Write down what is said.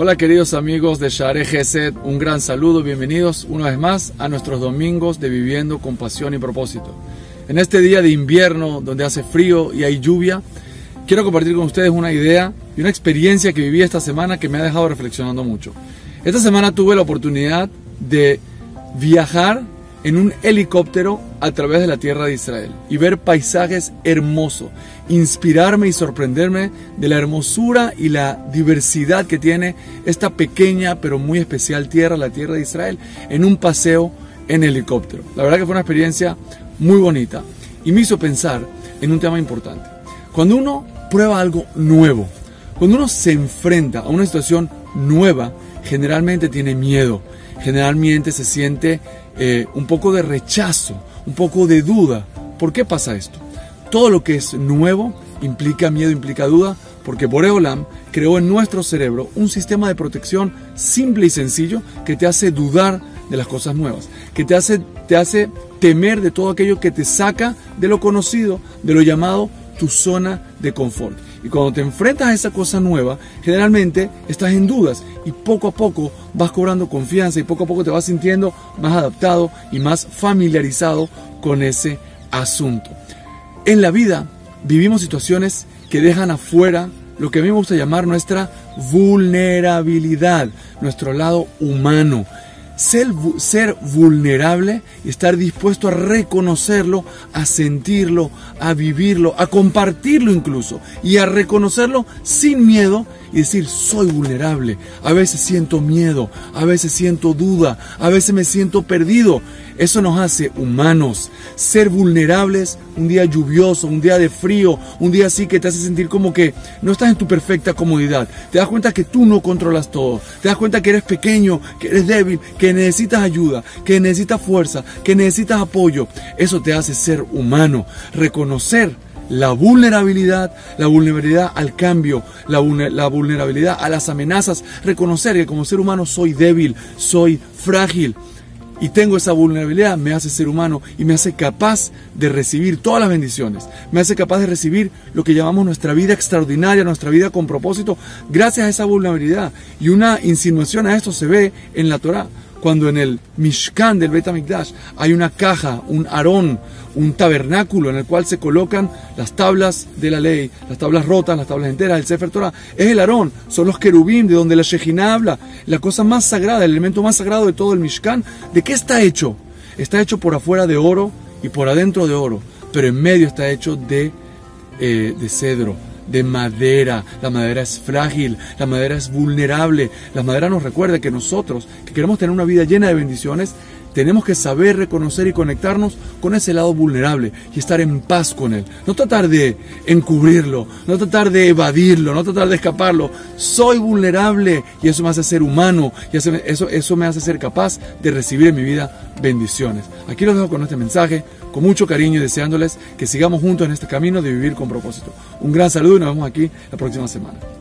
Hola queridos amigos de Share Gesed, un gran saludo, bienvenidos una vez más a nuestros domingos de Viviendo con Pasión y Propósito. En este día de invierno donde hace frío y hay lluvia, quiero compartir con ustedes una idea y una experiencia que viví esta semana que me ha dejado reflexionando mucho. Esta semana tuve la oportunidad de viajar en un helicóptero a través de la tierra de Israel y ver paisajes hermosos, inspirarme y sorprenderme de la hermosura y la diversidad que tiene esta pequeña pero muy especial tierra, la tierra de Israel, en un paseo en helicóptero. La verdad que fue una experiencia muy bonita y me hizo pensar en un tema importante. Cuando uno prueba algo nuevo, cuando uno se enfrenta a una situación nueva, generalmente tiene miedo, generalmente se siente eh, un poco de rechazo, un poco de duda. ¿Por qué pasa esto? Todo lo que es nuevo implica miedo, implica duda, porque Boreolam creó en nuestro cerebro un sistema de protección simple y sencillo que te hace dudar de las cosas nuevas, que te hace, te hace temer de todo aquello que te saca de lo conocido, de lo llamado tu zona de confort. Y cuando te enfrentas a esa cosa nueva, generalmente estás en dudas y poco a poco vas cobrando confianza y poco a poco te vas sintiendo más adaptado y más familiarizado con ese asunto. En la vida vivimos situaciones que dejan afuera lo que a mí me gusta llamar nuestra vulnerabilidad, nuestro lado humano. Ser, ser, vulnerable estar dispuesto a reconocerlo, a sentirlo, a vivirlo, a compartirlo incluso y a reconocerlo sin miedo y decir soy vulnerable. A veces siento miedo, a veces siento duda, a veces me siento perdido. Eso nos hace humanos. Ser vulnerables un día lluvioso, un día de frío, un día así que te hace sentir como que no estás en tu perfecta comodidad. Te das cuenta que tú no controlas todo. Te das cuenta que eres pequeño, que eres débil, que necesitas ayuda, que necesitas fuerza, que necesitas apoyo. Eso te hace ser humano. Reconocer la vulnerabilidad, la vulnerabilidad al cambio, la, vulnerabilidad a las amenazas, reconocer que como ser humano soy débil, soy frágil y tengo esa vulnerabilidad, me hace ser humano y me hace capaz de recibir todas las bendiciones, me hace capaz de recibir lo que llamamos nuestra vida extraordinaria, nuestra vida con propósito, gracias a esa vulnerabilidad. Y una insinuación a esto se ve en la Torah cuando en el Mishkan del Bet HaMikdash hay una caja, un arón, un tabernáculo en el cual se colocan las tablas de la ley, las tablas rotas, las tablas enteras, el Sefer Torah. Es el arón, son los querubín de donde la Shejina habla, la cosa más sagrada, el elemento más sagrado de todo el Mishkan. ¿De qué está hecho? Está hecho por afuera de oro y por adentro de oro, pero en medio está hecho de, eh, de cedro de madera. La madera es frágil, la madera es vulnerable. La madera nos recuerda que nosotros, que queremos tener una vida llena de bendiciones, tenemos que saber reconocer y conectarnos con ese lado vulnerable y estar en paz con él. No tratar de encubrirlo, no tratar de evadirlo, no tratar de escaparlo. Soy vulnerable y eso me hace ser humano y eso, eso me hace ser capaz de recibir en mi vida bendiciones. Aquí los dejo con este mensaje, con mucho cariño y deseándoles que sigamos juntos en este camino de vivir con propósito. Un gran saludo y nos vemos aquí la próxima semana.